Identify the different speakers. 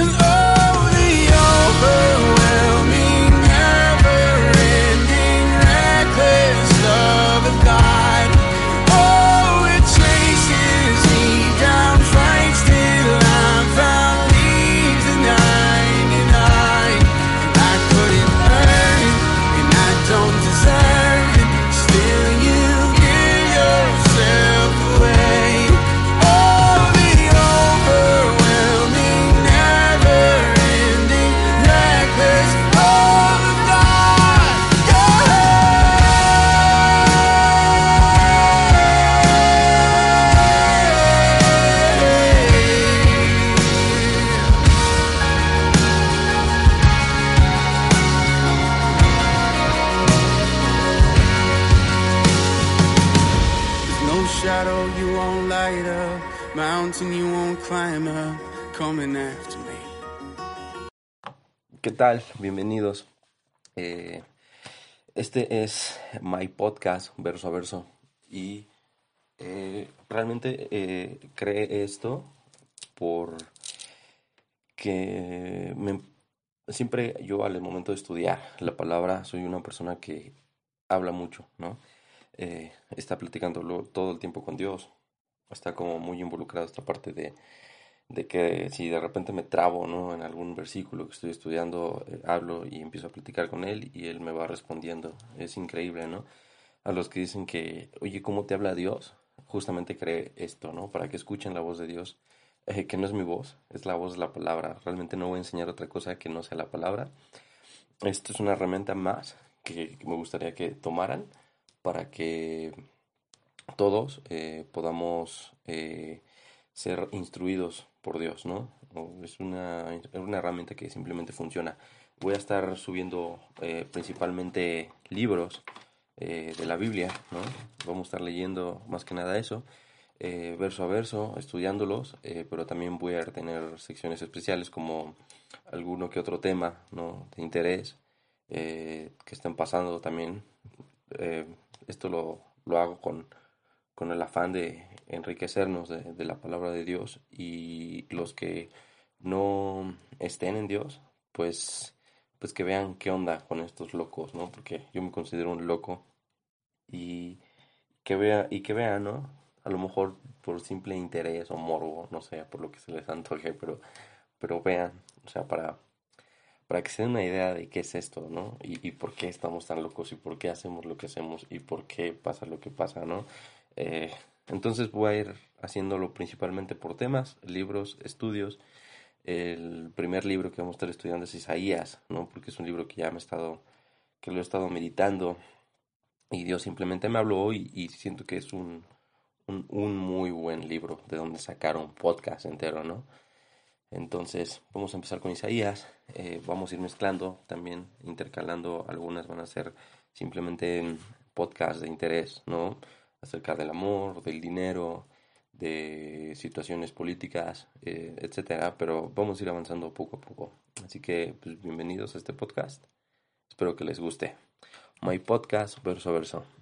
Speaker 1: And oh, shadow you won't light up, mountain you won't climb up, coming after me.
Speaker 2: ¿Qué tal? Bienvenidos. Eh, este es My Podcast, verso a verso. Y eh, realmente eh, creé esto por que me- siempre yo al momento de estudiar la palabra soy una persona que habla mucho, ¿no? Eh, está platicando todo el tiempo con Dios. Está como muy involucrado esta parte de de que si de repente me trabo, ¿no? En algún versículo que estoy estudiando, eh, hablo y empiezo a platicar con él y él me va respondiendo. Es increíble, ¿no? A los que dicen que, oye, ¿cómo te habla Dios? Justamente cree esto, ¿no? Para que escuchen la voz de Dios, eh, que no es mi voz, es la voz de la palabra. Realmente no voy a enseñar otra cosa que no sea la palabra. Esto es una herramienta más que me gustaría que tomaran para que todos eh, podamos eh, ser instruidos por Dios, ¿no? Es una, es una herramienta que simplemente funciona. Voy a estar subiendo eh, principalmente libros eh, de la Biblia, ¿no? Vamos a estar leyendo más que nada eso, eh, verso a verso, estudiándolos, eh, pero también voy a tener secciones especiales como alguno que otro tema, ¿no? De interés que estén pasando también. Eh, esto lo, lo hago con, con el afán de enriquecernos de, de la palabra de Dios y los que no estén en Dios, pues, pues que vean qué onda con estos locos, ¿no? Porque yo me considero un loco y que vea y que vean, ¿no? A lo mejor por simple interés o morbo, no sé, por lo que se les antoje, pero pero vean, o sea, para para que se den una idea de qué es esto, ¿no? Y, por qué estamos tan locos y por qué hacemos lo que hacemos y por qué pasa lo que pasa, ¿no? Eh, entonces voy a ir haciéndolo principalmente por temas, libros, estudios. El primer libro que vamos a estar estudiando es Isaías, ¿no? Porque es un libro que ya me he estado, que lo he estado meditando y Dios simplemente me habló hoy y siento que es un, un, un muy buen libro de donde sacar un podcast entero, ¿no? Entonces, vamos a empezar con Isaías. eh, vamos a ir mezclando también, intercalando. Algunas van a ser simplemente podcasts de interés, ¿no? Acerca del amor, del dinero, de situaciones políticas, eh, etcétera. Pero vamos a ir avanzando poco a poco. Así que, pues, bienvenidos a este podcast. Espero que les guste. My podcast, verso verso.